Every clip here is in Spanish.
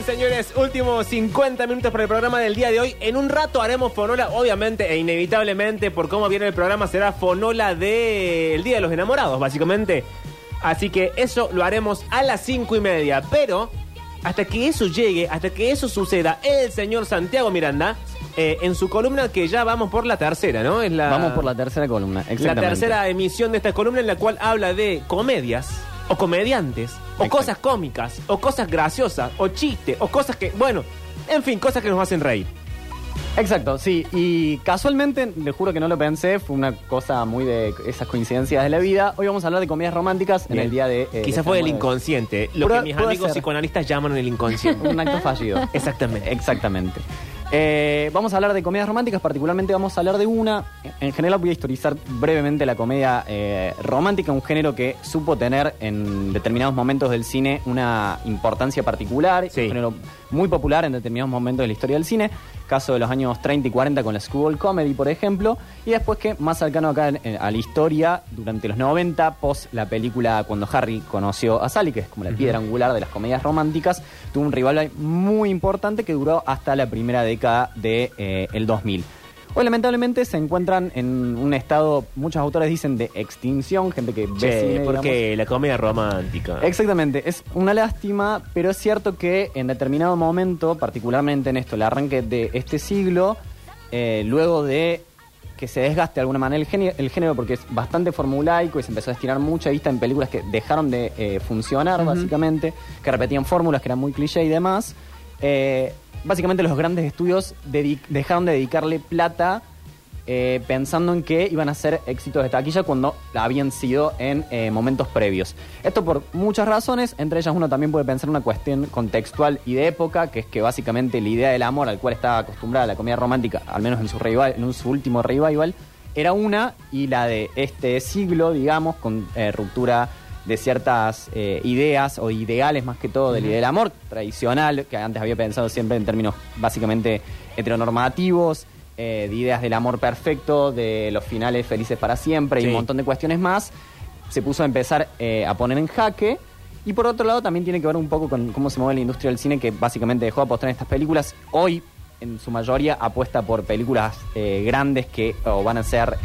Bien, señores, últimos 50 minutos para el programa del día de hoy. En un rato haremos Fonola, obviamente e inevitablemente, por cómo viene el programa, será Fonola del Día de los Enamorados, básicamente. Así que eso lo haremos a las 5 y media. Pero, hasta que eso llegue, hasta que eso suceda, el señor Santiago Miranda, eh, en su columna, que ya vamos por la tercera, ¿no? Es la, Vamos por la tercera columna, la exactamente. tercera emisión de esta columna en la cual habla de comedias o comediantes o Exacto. cosas cómicas o cosas graciosas o chistes o cosas que, bueno, en fin, cosas que nos hacen reír. Exacto, sí. Y casualmente, le juro que no lo pensé, fue una cosa muy de esas coincidencias de la vida. Hoy vamos a hablar de comedias románticas en Bien. el día de... eh, Quizás de fue el inconsciente, lo que mis amigos ser. psicoanalistas llaman el inconsciente. Un acto fallido. Exactamente. Exactamente. Eh, vamos a hablar de comedias románticas, particularmente vamos a hablar de una. En general voy a historizar brevemente la comedia eh, romántica, un género que supo tener en determinados momentos del cine una importancia particular, Sí. un género muy popular en determinados momentos de la historia del cine, caso de los años 30 y 40 con la School Comedy, por ejemplo, y después que más cercano acá en- en- a la historia, durante los 90, post la película Cuando Harry conoció a Sally, que es como la piedra angular de las comedias románticas, tuvo un rival muy importante que duró hasta la primera década del de, eh, el 2000. Hoy lamentablemente se encuentran en un estado, muchos autores dicen de extinción, gente que ve digamos. porque la comedia romántica. Exactamente, es una lástima, pero es cierto que en determinado momento, particularmente en esto, el arranque de este siglo, eh, luego de que se desgaste de alguna manera el género, el género porque es bastante formulaico y se empezó a estirar mucha vista en películas que dejaron de eh, funcionar, básicamente, que repetían fórmulas que eran muy cliché y demás. Eh, básicamente los grandes estudios dejaron de dedicarle plata eh, pensando en que iban a ser éxitos de taquilla cuando habían sido en eh, momentos previos. Esto por muchas razones, entre ellas uno también puede pensar una cuestión contextual y de época, que es que básicamente la idea del amor al cual estaba acostumbrada la comedia romántica, al menos en su, último revival, era una y la de este siglo, digamos, con ruptura de ciertas eh, ideas o ideales más que todo del del amor tradicional, que antes había pensado siempre en términos básicamente heteronormativos, eh, de ideas del amor perfecto, de los finales felices para siempre y un montón de cuestiones más, se puso a empezar eh, a poner en jaque. Y por otro lado también tiene que ver un poco con cómo se mueve la industria del cine, que básicamente dejó de apostar en estas películas. Hoy, en su mayoría, apuesta por películas grandes que o van a ser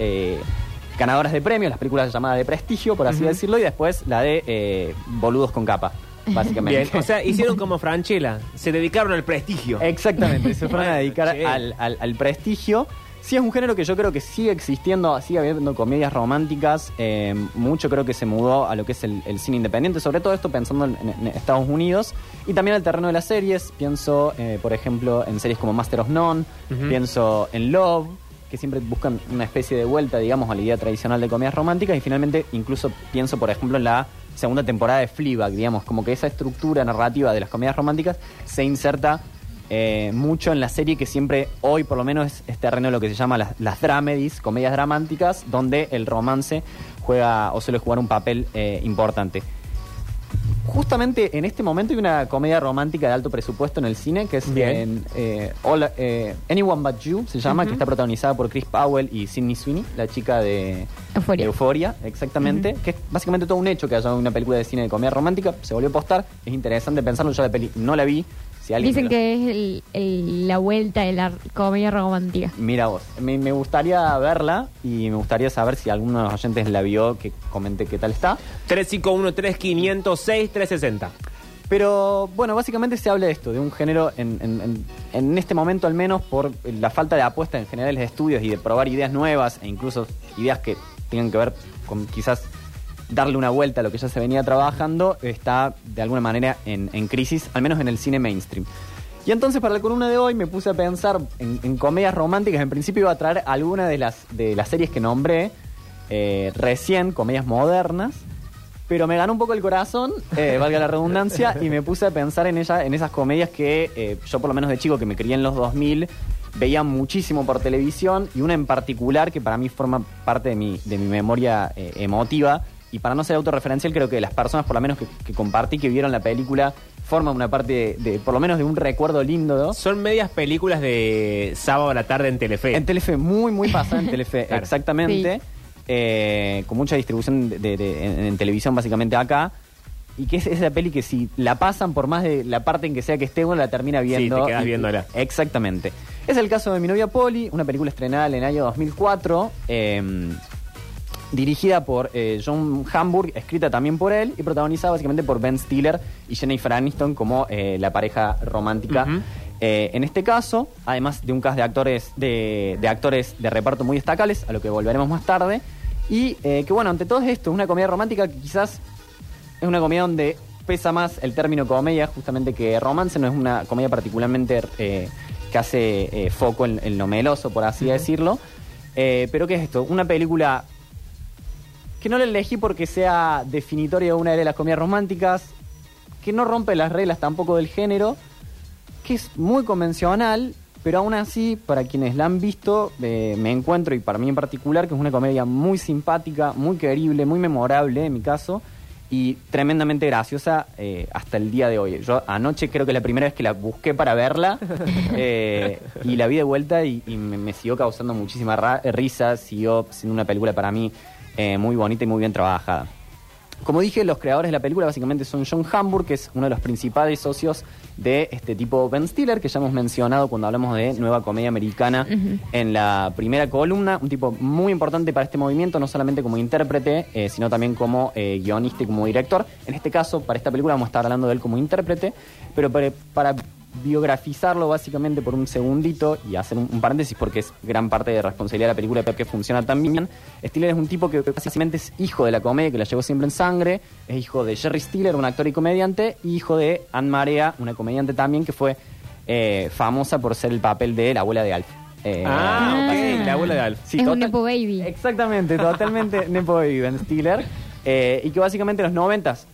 ganadoras de premios, las películas llamadas de prestigio, por así decirlo, y después la de eh, boludos con capa, básicamente. Bien, o sea, hicieron como Franchella, se dedicaron al prestigio. Exactamente, se fueron a dedicar al, al- al prestigio. Sí es un género que yo creo que sigue existiendo, sigue habiendo comedias románticas, eh, mucho creo que se mudó a lo que es el, el cine independiente, sobre todo esto pensando en, en Estados Unidos, y también al terreno de las series, pienso eh, por ejemplo en series como Master of None, pienso en Love, que siempre buscan una especie de vuelta, digamos, a la idea tradicional de comedias románticas, y finalmente incluso pienso por ejemplo en la segunda temporada de Fleabag, digamos, como que esa estructura narrativa de las comedias románticas se inserta eh, mucho en la serie que siempre, hoy por lo menos, es, terreno de lo que se llama las, las dramedies, comedias dramáticas, donde el romance juega o suele jugar un papel eh, importante. Justamente en este momento hay una comedia romántica de alto presupuesto en el cine que es Bien. en, eh, All- eh, Anyone But You, se llama, que está protagonizada por Chris Powell y Sidney Sweeney, la chica de Euphoria, exactamente, que es básicamente todo un hecho que haya una película de cine de comedia romántica, se volvió a postar, es interesante pensarlo, yo la peli no la vi, si Dicen que es el- el- la vuelta de la comedia romántica. Mira vos, me, me gustaría verla y me gustaría saber si alguno de los oyentes la vio, que comente qué tal está. 351-3506-360. Pero bueno, básicamente se habla de esto, de un género en, en- en- en este momento al menos por la falta de apuesta en general de estudios y de probar ideas nuevas e incluso ideas que tengan que ver con quizás darle una vuelta a lo que ya se venía trabajando, está de alguna manera en, en crisis, al menos en el cine mainstream. Y entonces para la columna de hoy me puse a pensar en, en comedias románticas, en principio iba a traer alguna de las, de las series que nombré eh, recién, comedias modernas, pero me ganó un poco el corazón, eh, valga la redundancia, y me puse a pensar en ella, en esas comedias que eh, yo por lo menos de chico que me crié en los 2000 veía muchísimo por televisión y una en particular que para mí forma parte de mi, de mi memoria emotiva y para no ser autorreferencial creo que las personas por lo menos que, que compartí que vieron la película forman una parte de, de- por lo menos de un recuerdo lindo ¿no? Son medias películas de sábado a la tarde en Telefe. En Telefe, muy, muy pasada en Telefe, Claro. exactamente. Sí. Eh, con mucha distribución de, de- de- en, en televisión, básicamente acá. y que es esa peli que si la pasan por más de la parte en que sea que esté, uno la termina viendo. te quedas y- viéndola. Exactamente. Es el caso de Mi novia Polly, una película estrenada en el año 2004. eh, dirigida por eh, John Hamburg, escrita también por él y protagonizada básicamente por Ben Stiller y Jennifer Aniston como eh, la pareja romántica. Eh, en este caso, además de un cast de actores de, de actores de reparto muy destacables, a lo que volveremos más tarde, y que bueno, ante todo esto, es una comedia romántica que quizás es una comedia donde pesa más el término comedia, justamente que romance, no es una comedia particularmente que hace foco en, en lo meloso, por así decirlo. Pero ¿qué es esto? Una película que no la elegí porque sea definitoria de una de las comedias románticas, que no rompe las reglas tampoco del género, que es muy convencional, pero aún así, para quienes la han visto, eh, me encuentro, y para mí en particular, que es una comedia muy simpática, muy querible, muy memorable en mi caso, y tremendamente graciosa eh, hasta el día de hoy. Yo anoche creo que es la primera vez que la busqué para verla, eh, y la vi de vuelta y, y me, me siguió causando muchísima risa, siguió siendo una película para mí eh, muy bonita y muy bien trabajada. Como dije, los creadores de la película básicamente son John Hamburg, que es uno de los principales socios de este tipo Ben Stiller, que ya hemos mencionado cuando hablamos de nueva comedia americana en la primera columna. Un tipo muy importante para este movimiento, no solamente como intérprete, eh, sino también como eh, guionista y como director. En este caso, para esta película vamos a estar hablando de él como intérprete, pero para, para biografizarlo básicamente por un segundito y hacer un, un paréntesis porque es gran parte de responsabilidad de la película porque funciona tan bien. Stiller es un tipo que básicamente es hijo de la comedia, que la llevó siempre en sangre, es hijo de Jerry Stiller, un actor y comediante, y hijo de Anne Marea, una comediante también que fue eh, famosa por ser el papel de la abuela de Alf. Eh, Ah, ok, la abuela de Alf. Sí, es un Nepo Baby. Exactamente, totalmente Nepo Baby Ben Stiller. eh, y que básicamente en los noventas,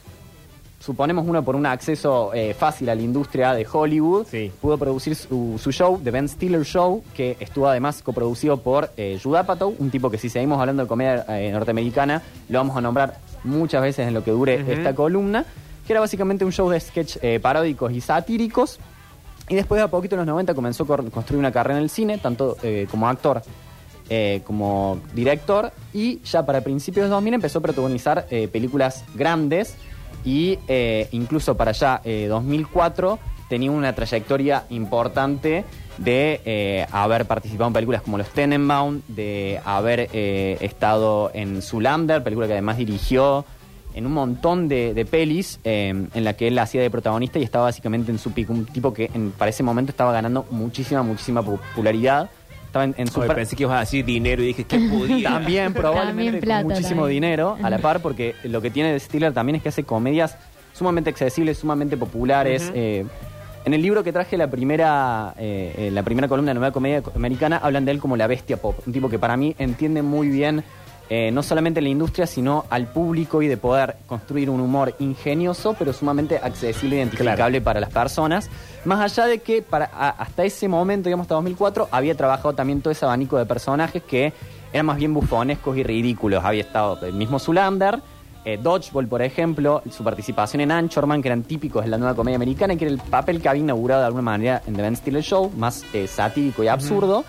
suponemos uno por un acceso eh, fácil a la industria de Hollywood, Sí. pudo producir su, su show, The Ben Stiller Show, que estuvo además coproducido por eh, Judd un tipo que si seguimos hablando de comedia eh, norteamericana, lo vamos a nombrar muchas veces en lo que dure esta columna, que era básicamente un show de sketch eh, paródicos y satíricos. Y después de a poquito en los 90 comenzó a construir una carrera en el cine, tanto como actor eh, como director. Y ya para principios de 2000 empezó a protagonizar eh, películas grandes. Y eh, incluso para allá, eh, 2004, tenía una trayectoria importante de eh, haber participado en películas como Los Tenenbaum, de haber eh, estado en Zulander, película que además dirigió en un montón de, de pelis eh, en la que él hacía de protagonista y estaba básicamente en su pico. Un tipo que en- para ese momento estaba ganando muchísima, muchísima popularidad. Estaba en, en su Oye, pensé que ibas a decir dinero y dije que podía. también probablemente También con plata, muchísimo también. dinero a la par porque lo que tiene de Stiller también es que hace comedias sumamente accesibles, sumamente populares. Eh, en el libro que traje la primera eh, eh, la primera columna de nueva comedia americana hablan de él como la bestia pop, un tipo que para mí entiende muy bien eh, no solamente la industria sino al público y de poder construir un humor ingenioso pero sumamente accesible e identificable para las personas. Más allá de que para, a- hasta ese momento, digamos hasta 2004, había trabajado también todo ese abanico de personajes que eran más bien bufonescos y ridículos. Había estado el mismo Zulander, eh, Dodgeball, por ejemplo, su participación en Anchorman, que eran típicos de la nueva comedia americana, que era el papel que había inaugurado de alguna manera en The Ben Stiller Show, más eh, satírico y absurdo.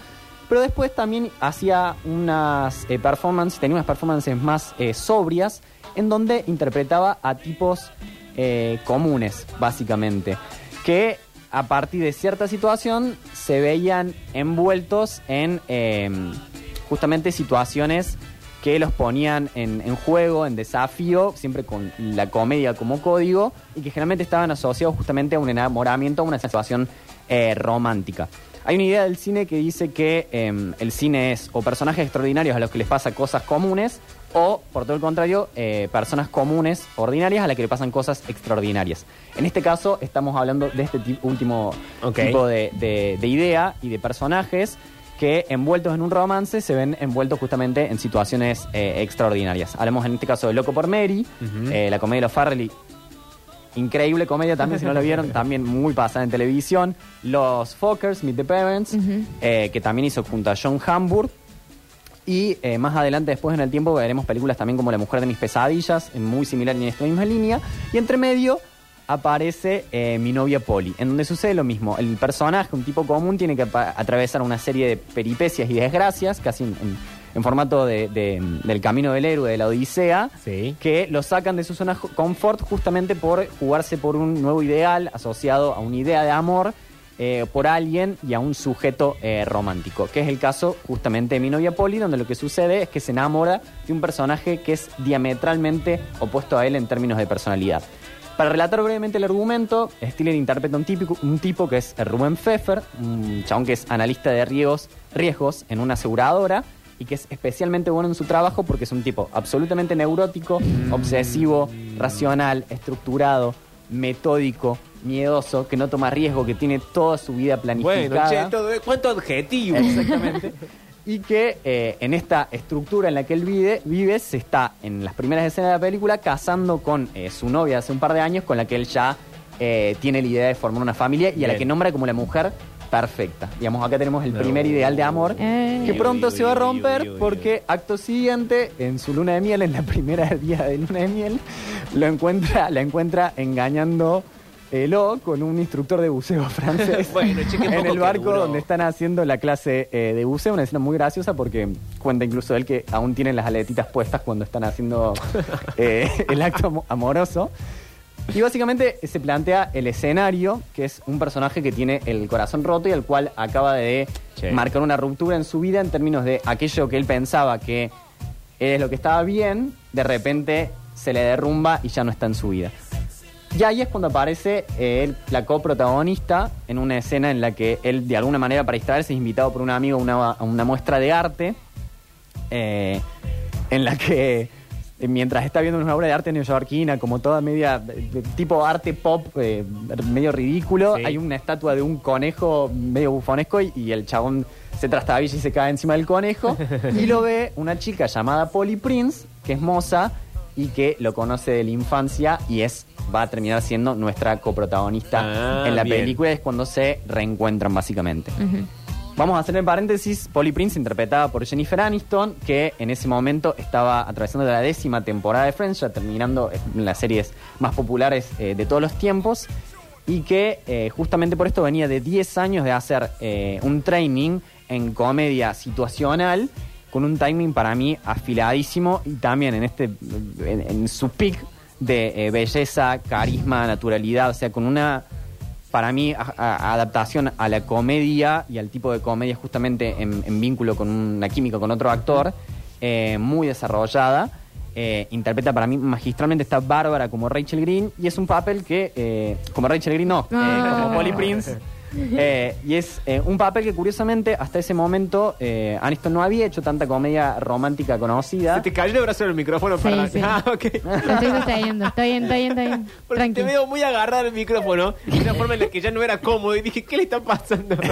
Pero después también hacía unas eh, performances, tenía unas performances más eh, sobrias, en donde interpretaba a tipos comunes, básicamente, que a partir de cierta situación se veían envueltos en eh, justamente situaciones que los ponían en, juego, en desafío, siempre con la comedia como código, y que generalmente estaban asociados justamente a un enamoramiento, a una situación eh, romántica. Hay una idea del cine que dice que eh, el cine es o personajes extraordinarios a los que les pasa cosas comunes, o, por todo el contrario, eh, personas comunes, ordinarias, a las que le pasan cosas extraordinarias. En este caso, estamos hablando de este ti- último tipo de, de- de idea y de personajes que envueltos en un romance se ven envueltos justamente en situaciones eh, extraordinarias. Hablamos en este caso de Loco por Mary, eh, la comedia de los Farrelly. Increíble comedia también, si no lo vieron, también muy pasada en televisión. Los Fockers, Meet the Parents, eh, que también hizo junto a John Hamburg. Y eh, más adelante, después en el tiempo, veremos películas también como La Mujer de mis Pesadillas, muy similar y en esta misma línea. Y entre medio aparece eh, Mi novia Polly, en donde sucede lo mismo. El personaje, un tipo común, tiene que atravesar una serie de peripecias y desgracias, casi en, en- en formato de, de- del camino del héroe, de la Odisea, Sí. que lo sacan de su zona de confort justamente por jugarse por un nuevo ideal asociado a una idea de amor eh, por alguien y a un sujeto eh, romántico, que es el caso justamente de mi novia Polly, donde lo que sucede es que se enamora de un personaje que es diametralmente opuesto a él en términos de personalidad. Para relatar brevemente el argumento, Stiller interpreta un, típico, un tipo que es Rubén Pfeffer, un chabón que es analista de riesgos, riesgos en una aseguradora y que es especialmente bueno en su trabajo porque es un tipo absolutamente neurótico, obsesivo, racional, estructurado, metódico, miedoso, que no toma riesgo, que tiene toda su vida planificada. Bueno, che, todo, ¿cuánto adjetivo? Exactamente. y que eh, en esta estructura en la que él vive, vive, se está en las primeras escenas de la película casando con eh, su novia hace un par de años, con la que él ya eh, tiene la idea de formar una familia y a la que nombra como la mujer perfecta. Digamos, acá tenemos el primer ideal de amor Eh. que pronto se va a romper porque acto siguiente, en su luna de miel, en la primera día de luna de miel, lo encuentra, la encuentra engañando Elo con un instructor de buceo francés Bueno, che, qué en poco el que barco duró. donde están haciendo la clase eh, de buceo, una escena muy graciosa porque cuenta incluso él que aún tienen las aletitas puestas cuando están haciendo eh, el acto amo- amoroso. Y básicamente se plantea el escenario, que es un personaje que tiene el corazón roto y el cual acaba de Che. marcar una ruptura en su vida en términos de aquello que él pensaba que es lo que estaba bien, de repente se le derrumba y ya no está en su vida. Y ahí es cuando aparece eh, él, la coprotagonista en una escena en la que él, de alguna manera, para distraerse, es invitado por un amigo a una, a una muestra de arte, eh, en la que eh, mientras está viendo una obra de arte neoyorquina, como toda media, de tipo arte pop, eh, medio ridículo, Sí. hay una estatua de un conejo medio bufonesco y, y el chabón se trastabilla y se cae encima del conejo, y lo ve una chica llamada Polly Prince, que es moza y que lo conoce de la infancia y es va a terminar siendo nuestra coprotagonista Ah, en la bien. película, es cuando se reencuentran básicamente. Vamos a hacer en paréntesis, Polly Prince interpretada por Jennifer Aniston, que en ese momento estaba atravesando la décima temporada de Friends, ya terminando eh, las series más populares eh, de todos los tiempos, y que eh, justamente por esto venía de 10 años de hacer eh, un training en comedia situacional, con un timing para mí afiladísimo y también en este en, en su peak de eh, belleza, carisma, naturalidad, o sea, con una para mí, a- a- adaptación a la comedia y al tipo de comedia justamente en, en vínculo con una química con otro actor, eh, muy desarrollada. Eh, interpreta para mí magistralmente está Bárbara como Rachel Green y es un papel que, como Rachel Green no, eh, Ah. como Polly Prince. Eh, y es eh, un papel que curiosamente hasta ese momento eh, Aniston no había hecho tanta comedia romántica conocida. Se te cayó el brazo en el micrófono, Sí, perdón. sí. Ah, ok. Lo estoy sosteniendo. Está bien, está bien, está bien. Porque Tranqui. te veo muy agarrado el micrófono de una forma en la que ya no era cómodo y dije, ¿qué le está pasando?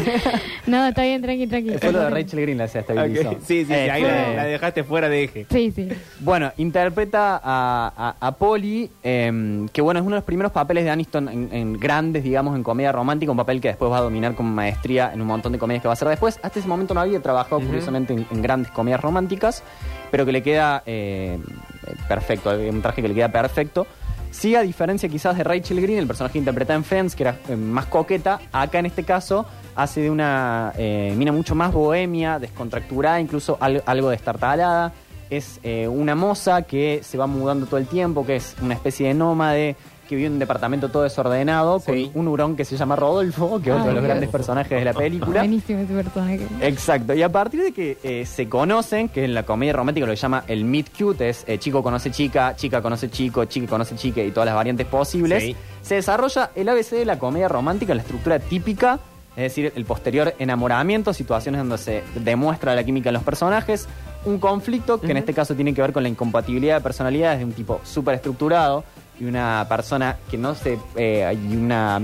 No, está bien, tranqui, tranqui. Fue lo de Rachel Green la se estabilizó. Ok, Sí, sí, sí, Eh, ahí fue- la, la dejaste fuera de eje. Sí, sí. Bueno, interpreta a, a, a Polly, eh, que bueno, es uno de los primeros papeles de Aniston en, en grandes, digamos, en comedia romántica, un papel que después va a dominar con maestría en un montón de comedias que va a hacer después. Hasta ese momento no había trabajado, curiosamente, en, en grandes comedias románticas, pero que le queda eh, eh, perfecto, hay un traje que le queda perfecto. Sí, a diferencia quizás de Rachel Green, el personaje interpretado en Friends, que era eh, más coqueta, acá en este caso hace de una eh, mina mucho más bohemia, descontracturada, incluso al- algo destartalada. Es eh, una moza que se va mudando todo el tiempo, que es una especie de nómade, que vive en un departamento todo desordenado, Sí. con un hurón que se llama Rodolfo, que es otro de los grandes personajes de la película. Buenísimo ese personaje. Exacto, y a partir de que eh, se conocen, que en la comedia romántica lo llama el meet cute, es eh, chico conoce chica, chica conoce chico, chica conoce chica y todas las variantes posibles, Sí. se desarrolla el ABC de la comedia romántica, la estructura típica, es decir, el posterior enamoramiento, situaciones donde se demuestra la química en los personajes, un conflicto que en este caso tiene que ver con la incompatibilidad de personalidades de un tipo súper estructurado y una persona que no se... eh, y una...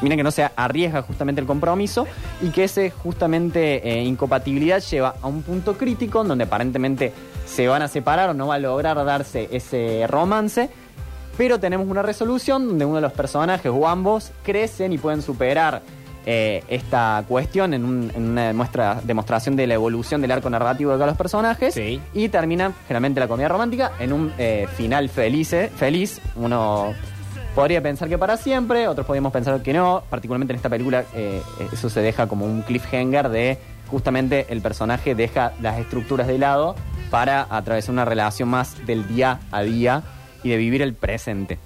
Mira que no se arriesga justamente el compromiso y que ese justamente eh, incompatibilidad lleva a un punto crítico donde aparentemente se van a separar o no va a lograr darse ese romance, pero tenemos una resolución donde uno de los personajes o ambos crecen y pueden superar eh, esta cuestión en, un- en una demuestra- demostración de la evolución del arco narrativo de cada los personajes Sí. y termina generalmente la comedia romántica en un eh, final feliz, eh, feliz, uno podría pensar que para siempre, otros podríamos pensar que no, particularmente en esta película eh, eso se deja como un cliffhanger de justamente el personaje deja las estructuras de lado para atravesar una relación más del día a día y de vivir el presente.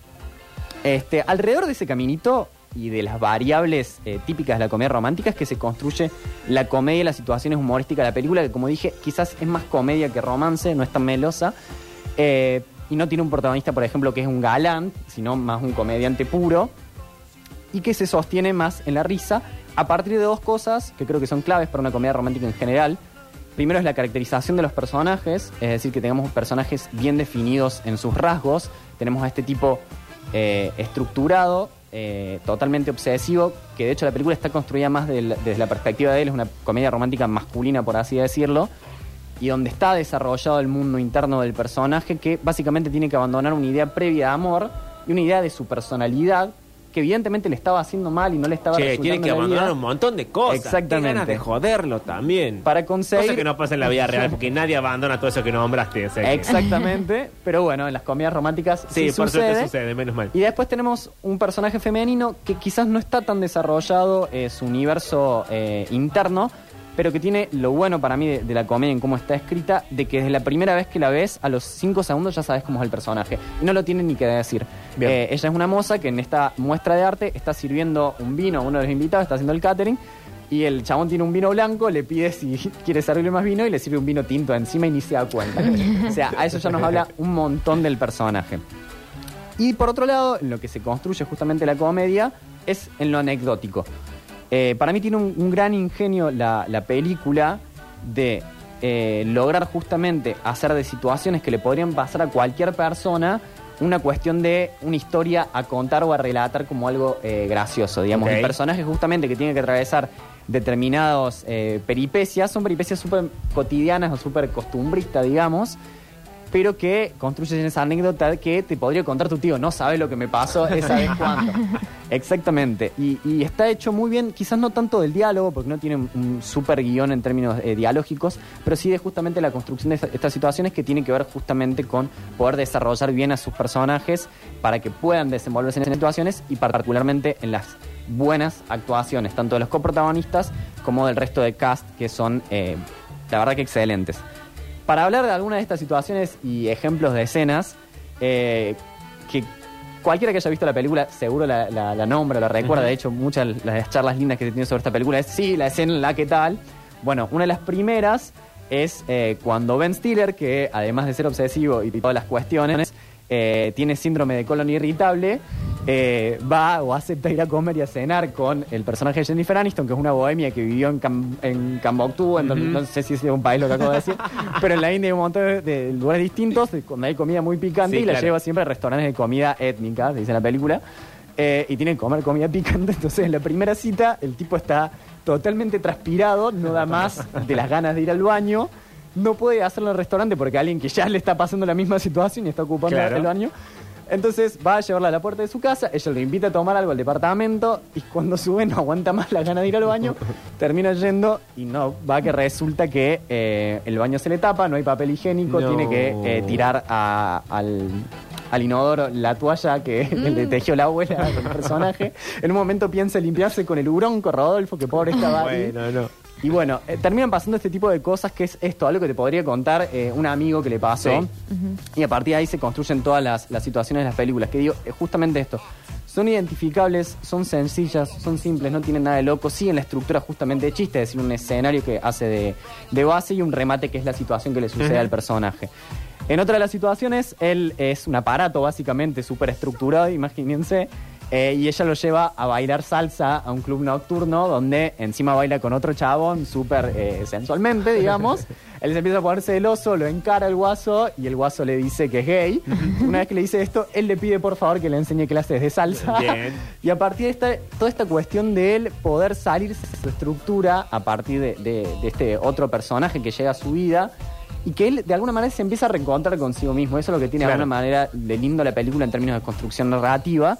Este, alrededor de ese caminito y de las variables eh, típicas de la comedia romántica es que se construye la comedia las situaciones humorísticas de la película, que como dije, quizás es más comedia que romance, no es tan melosa. eh, y no tiene un protagonista, por ejemplo, que es un galán, sino más un comediante puro. Y que se sostiene más en la risa a partir de dos cosas que creo que son claves para una comedia romántica en general. Primero es la caracterización de los personajes, es decir, que tengamos personajes bien definidos en sus rasgos. Tenemos a este tipo eh, estructurado, eh, totalmente obsesivo, que de hecho la película está construida más desde la perspectiva de él, es una comedia romántica masculina, por así decirlo, y donde está desarrollado el mundo interno del personaje, que básicamente tiene que abandonar una idea previa de amor y una idea de su personalidad, que evidentemente le estaba haciendo mal y no le estaba Che, tienen que abandonar vida. un montón de cosas. Exactamente. Qué ganas de joderlo también. Para conseguir- Cosa que no pasa en la vida real, porque nadie abandona todo eso que nombraste. o sea que- Exactamente, pero bueno, en las comedias románticas Sí, sí, por sucede. suerte sucede, menos mal. Y después tenemos un personaje femenino que quizás no está tan desarrollado eh, su universo eh, interno, pero que tiene lo bueno para mí de, de la comedia en cómo está escrita, de que desde la primera vez que la ves, a los 5 segundos ya sabes cómo es el personaje. Y no lo tiene ni que decir. Eh, ella es una moza que en esta muestra de arte está sirviendo un vino a uno de los invitados, está haciendo el catering. Y el chabón tiene un vino blanco, le pide si quiere servirle más vino y le sirve un vino tinto encima y ni se da cuenta. o sea, a eso ya nos habla un montón del personaje. Y por otro lado, en lo que se construye justamente la comedia es en lo anecdótico. Eh, para mí tiene un, un gran ingenio la, la película de eh, lograr justamente hacer de situaciones que le podrían pasar a cualquier persona una cuestión de una historia a contar o a relatar como algo eh, gracioso. Digamos, Ok. el personaje justamente que tiene que atravesar determinados eh, peripecias son peripecias súper cotidianas o súper costumbristas, digamos pero que construyen esa anécdota que te podría contar tu tío. No sabe lo que me pasó esa vez cuando. Exactamente. Y, está hecho muy bien, quizás no tanto del diálogo, porque no tiene un, super guion en términos eh, dialógicos, pero sí de justamente la construcción de esta- estas situaciones que tienen que ver justamente con poder desarrollar bien a sus personajes para que puedan desenvolverse en esas situaciones y particularmente en las buenas actuaciones, tanto de los coprotagonistas como del resto de cast, que son, eh, la verdad que excelentes. Para hablar de alguna de estas situaciones y ejemplos de escenas, eh, que cualquiera que haya visto la película seguro la, la- la nombra, la recuerda. De hecho, muchas de las charlas lindas que se tienen sobre esta película es, sí, la escena en la que tal. Bueno, una de las primeras es eh, cuando Ben Stiller, que además de ser obsesivo y todas las cuestiones, eh, tiene síndrome de colon irritable, eh, va o acepta ir a comer y a cenar con el personaje de Jennifer Aniston, que es una bohemia que vivió en, Cam- en Camboctú, en donde- Ujú. no sé si es un país lo que acabo de decir, pero en la India hay un montón de, de lugares distintos de- donde hay comida muy picante Sí, y la lleva siempre a restaurantes de comida étnica, se dice en la película, eh, y tiene que comer comida picante. Entonces, en la primera cita, el tipo está totalmente transpirado, no da más de las ganas de ir al baño. No puede hacerlo en el restaurante porque alguien que ya le está pasando la misma situación y está ocupando Claro. el baño. Entonces va a llevarla a la puerta de su casa, ella lo invita a tomar algo al departamento y cuando sube no aguanta más la gana de ir al baño, termina yendo y no, va que resulta que eh, el baño se le tapa, no hay papel higiénico, No. tiene que eh, tirar a- al, al inodoro la toalla que le tejió la abuela del personaje. En un momento piensa limpiarse con el bronco Rodolfo, que pobre estaba ahí. Bueno, no. Y bueno, eh, terminan pasando este tipo de cosas que es esto, algo que te podría contar eh, un amigo que le pasó. Sí. Y a partir de ahí se construyen todas las, las situaciones de las películas. Que digo, es justamente esto. Son identificables, son sencillas, son simples, no tienen nada de loco. Siguen la estructura justamente de chiste, es decir, un escenario que hace de, de base y un remate que es la situación que le sucede al personaje. En otra de las situaciones, él es un aparato básicamente súper estructurado, imagínense. Eh, y ella lo lleva a bailar salsa a un club nocturno donde encima baila con otro chabón súper eh, sensualmente, digamos. Él se empieza a poner celoso, lo encara el guaso y el guaso le dice que es gay. Una vez que le dice esto, él le pide por favor que le enseñe clases de salsa. Bien. Y a partir de esta, toda esta cuestión de él poder salirse de su estructura a partir de, de- de este otro personaje que llega a su vida y que él de alguna manera se empieza a reencontrar consigo mismo. Eso es lo que tiene de alguna manera de lindo la película en términos de construcción narrativa.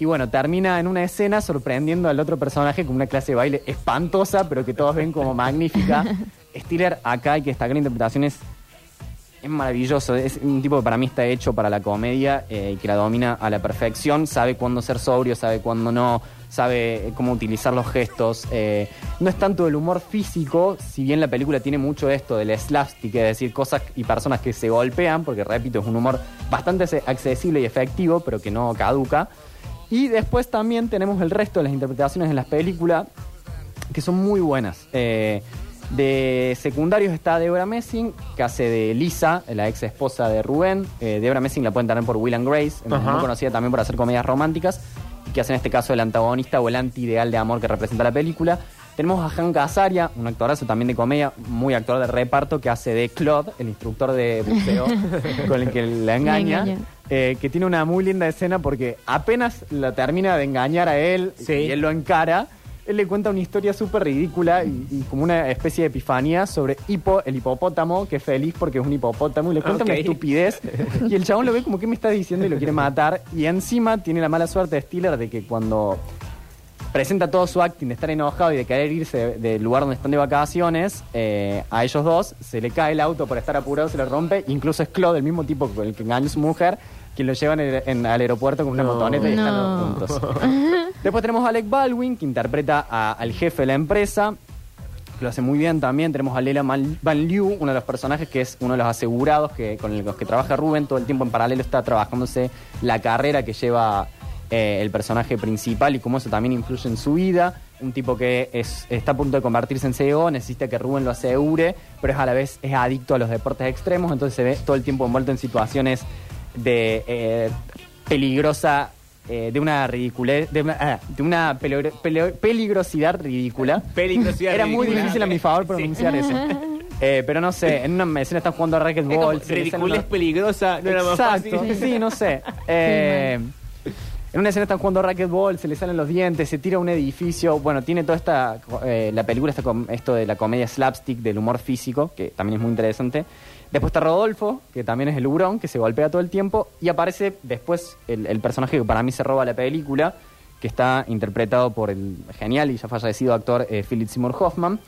Y bueno, termina en una escena sorprendiendo al otro personaje con una clase de baile espantosa, pero que todos ven como magnífica. Stiller acá hay que destacar interpretaciones es maravilloso, es un tipo que para mí está hecho para la comedia eh, y que la domina a la perfección, sabe cuándo ser sobrio, sabe cuándo no, sabe eh, cómo utilizar los gestos. eh, no es tanto el humor físico, si bien la película tiene mucho esto del slapstick, es decir, cosas y personas que se golpean, porque repito, es un humor bastante accesible y efectivo, pero que no caduca. Y después también tenemos el resto de las interpretaciones en las películas que son muy buenas. Eh, de secundarios está Deborah Messing, que hace de Lisa, la ex esposa de Rubén. Eh, Deborah Messing la pueden tener por Will and Grace, muy conocida también por hacer comedias románticas, y que hace en este caso el antagonista o el anti-ideal de amor que representa la película. Tenemos a Hank Azaria, un actorazo también de comedia, muy actor de reparto, que hace de Claude, el instructor de buceo con el que la engaña. engaña. eh, que tiene una muy linda escena porque apenas la termina de engañar a él Sí. y él lo encara, él le cuenta una historia súper ridícula y, y como una especie de epifanía sobre Hipo, el hipopótamo, que es feliz porque es un hipopótamo, y le cuenta Ok. una estupidez. Y el chabón lo ve como que me está diciendo y lo quiere matar. Y encima tiene la mala suerte de Stiller de que cuando presenta todo su acting de estar enojado y de querer irse de- del lugar donde están de vacaciones, eh, a ellos dos se le cae el auto por estar apurado, se le rompe, incluso es Claude, el mismo tipo con el que engañó a su mujer, quien lo lleva en el- en- al aeropuerto con una No. motoneta y están No. los juntos. Después tenemos a Alec Baldwin, que interpreta a- al jefe de la empresa, que lo hace muy bien también. Tenemos a Lela Man- Van Liu, uno de los personajes que es uno de los asegurados que, con los que trabaja Rubén. Todo el tiempo en paralelo está trabajándose la carrera que lleva eh, el personaje principal y cómo eso también influye en su vida. Un tipo que es, está a punto de convertirse en CEO, necesita que Rubén lo asegure, pero es a la vez es adicto a los deportes extremos, entonces se ve todo el tiempo envuelto en situaciones de eh, peligrosa, eh, de una ridiculez, de una, ah, de una peligro- peligrosidad ridícula. Peligrosidad Era muy difícil a mi favor Sí. pronunciar eso. Eh, pero no sé, en una escena están jugando a Es racquetball. salen ridiculez unos- peligrosa, no era más fácil. sí, no sé. Eh, en una escena están jugando racquetball, se le salen los dientes, se tira a un edificio. Bueno, tiene toda esta. eh, la película está con esto de la comedia slapstick, del humor físico, que también es muy interesante. Después está Rodolfo, que también es el hurón, que se golpea todo el tiempo. Y aparece después el, el personaje que para mí se roba la película, que está interpretado por el genial y ya fallecido actor eh, Philip Seymour Hoffman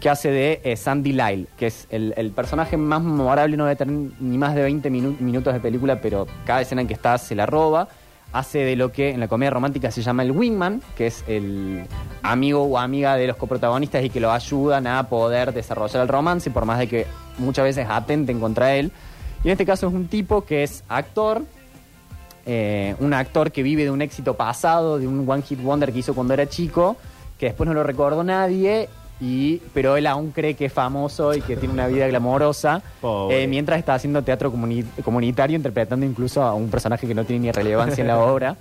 que hace de eh, Sandy Lyle, que es el, el personaje más memorable, no debe tener ni más de 20 minu- minutos de película, pero cada escena en que está se la roba. Hace de lo que en la comedia romántica se llama el wingman, que es el amigo o amiga de los coprotagonistas y que lo ayudan a poder desarrollar el romance, por más de que muchas veces atenten contra él. Y en este caso es un tipo que es actor, eh, un actor que vive de un éxito pasado, de un One Hit Wonder que hizo cuando era chico, que después no lo recordó nadie, y, pero él aún cree que es famoso y que tiene una vida glamorosa, Pobre. eh, mientras está haciendo teatro comuni- comunitario, interpretando incluso a un personaje que no tiene ni relevancia en la obra.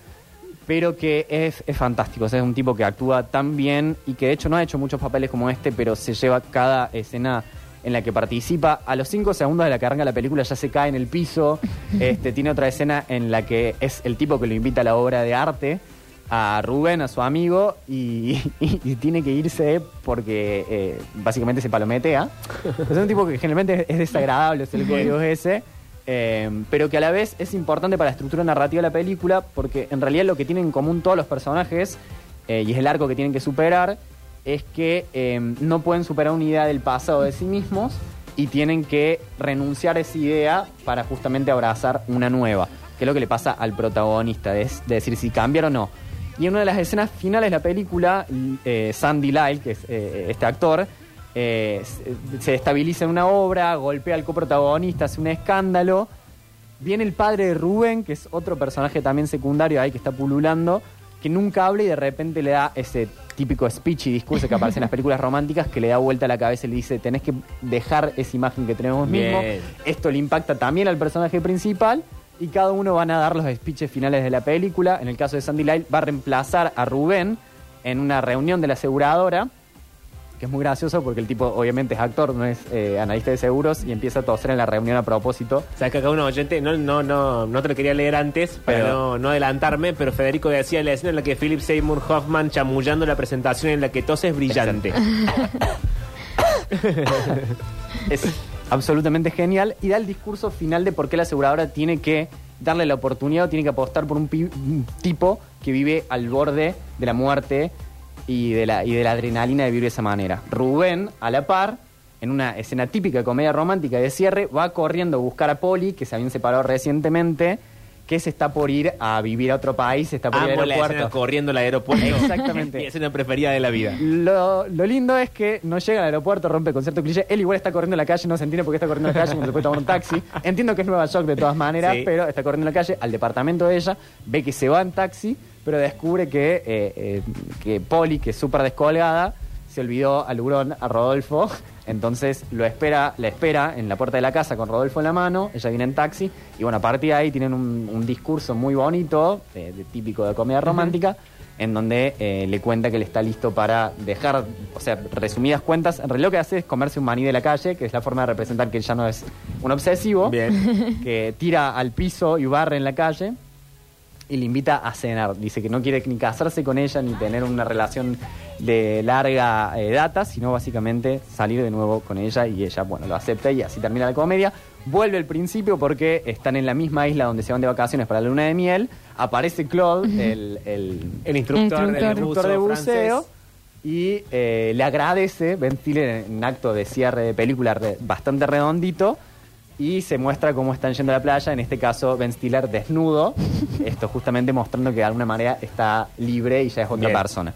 Pero que es, es fantástico, o sea, es un tipo que actúa tan bien y que de hecho no ha hecho muchos papeles como este, pero se lleva cada escena en la que participa. A los cinco segundos de la que arranca la película ya se cae en el piso. Este, tiene otra escena en la que es el tipo que lo invita a la obra de arte, a Rubén, a su amigo, y, y- y tiene que irse porque eh, básicamente se palometea. Es un tipo que generalmente es desagradable, es el código ese. eh, pero que a la vez es importante para la estructura narrativa de la película porque en realidad lo que tienen en común todos los personajes eh, y es el arco que tienen que superar es que eh, no pueden superar una idea del pasado de sí mismos y tienen que renunciar a esa idea para justamente abrazar una nueva, que es lo que le pasa al protagonista, es decir, si cambiar o no. Y en una de las escenas finales de la película, eh, Sandy Lyle, que es eh, este actor, eh, se- estabiliza en una obra, golpea al coprotagonista, hace un escándalo. Viene el padre de Rubén, que es otro personaje también secundario ahí que está pululando, que nunca habla y de repente le da ese típico speech y discurso que aparece en las películas románticas que le da vuelta a la cabeza y le dice, tenés que dejar esa imagen que tenemos mismo. Bien. Esto le impacta también al personaje principal y cada uno van a dar los speeches finales de la película. En el caso de Sandy Lyle va a reemplazar a Rubén en una reunión de la aseguradora que es muy gracioso porque el tipo obviamente es actor, no es eh, analista de seguros y empieza a toser en la reunión a propósito. O sea, que acá un oyente, no, no, no, no te lo quería leer antes para Pero- no, no adelantarme, pero Federico decía la escena en la que Philip Seymour Hoffman chamullando la presentación en la que tose es brillante. Es absolutamente genial y da el discurso final de por qué la aseguradora tiene que darle la oportunidad o tiene que apostar por un, tipo que vive al borde de la muerte y de la, y de la adrenalina de vivir de esa manera. Rubén, a la par, en una escena típica de comedia romántica de cierre, va corriendo a buscar a Polly, que se habían separado recientemente, que se está por ir a vivir a otro país, se está por ir Amo al la escena aeropuerto. corriendo al aeropuerto. Exactamente. Mi escena preferida de la vida. Lo, lo lindo es que no llega al aeropuerto, rompe con cierto cliché. Él igual está corriendo en la calle, no se entiende por qué está corriendo en la calle cuando se puede tomar un taxi. Entiendo que es Nueva York de todas maneras, Sí. pero está corriendo en la calle al departamento de ella, ve que se va en taxi, pero descubre que, eh, eh, que Polly, que es súper descolgada, se olvidó al hurón, a Rodolfo. Entonces lo espera, la espera en la puerta de la casa con Rodolfo en la mano. Ella viene en taxi. Y bueno, a partir de ahí tienen un, un discurso muy bonito, eh, de típico de comedia romántica, en donde eh, le cuenta que él está listo para dejar, o sea, resumidas cuentas, en realidad lo que hace es comerse un maní de la calle, que es la forma de representar que él ya no es un obsesivo, Bien. que tira al piso y barre en la calle y le invita a cenar. Dice que no quiere ni casarse con ella ni tener una relación de larga eh, data, sino básicamente salir de nuevo con ella y ella, bueno, lo acepta y así termina la comedia. Vuelve al principio porque están en la misma isla donde se van de vacaciones para la luna de miel. Aparece Claude, el, el, El instructor, El del instructor. instructor de buceo y eh, le agradece Ben Stiller en un acto de cierre de película re- bastante redondito y se muestra cómo están yendo a la playa, en este caso Ben Stiller desnudo, esto justamente mostrando que de alguna manera está libre y ya es otra Bien. persona.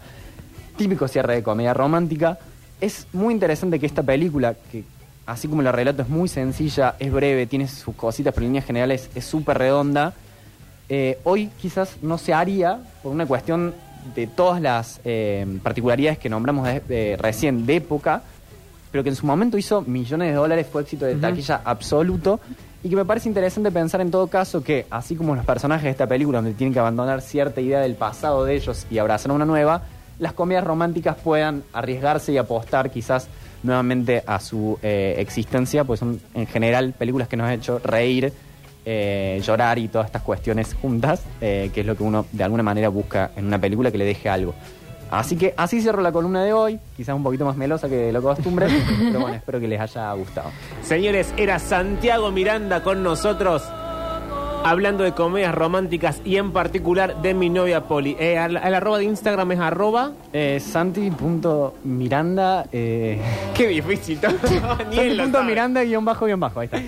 Típico cierre de comedia romántica. Es muy interesante que esta película, que así como la relato es muy sencilla, es breve, tiene sus cositas, pero en líneas generales es súper redonda, eh, hoy quizás no se haría por una cuestión de todas las eh, particularidades que nombramos de- de- recién de época, pero que en su momento hizo millones de dólares, fue éxito de taquilla absoluto, y que me parece interesante pensar en todo caso que, así como los personajes de esta película, donde tienen que abandonar cierta idea del pasado de ellos y abrazar una nueva, las comedias románticas puedan arriesgarse y apostar quizás nuevamente a su eh, existencia, pues son en general películas que nos han hecho reír, eh, llorar y todas estas cuestiones juntas, eh, que es lo que uno de alguna manera busca en una película que le deje algo. Así que así cierro la columna de hoy, quizás un poquito más melosa que de lo costumbre, pero bueno, espero que les haya gustado. Señores, era Santiago Miranda con nosotros hablando de comedias románticas y en particular de mi novia Poli. Eh, al, al arroba de Instagram es arroba. Eh, Santi.miranda. Eh, Qué difícil. Santi.miranda guion bajo guion bajo, ahí está.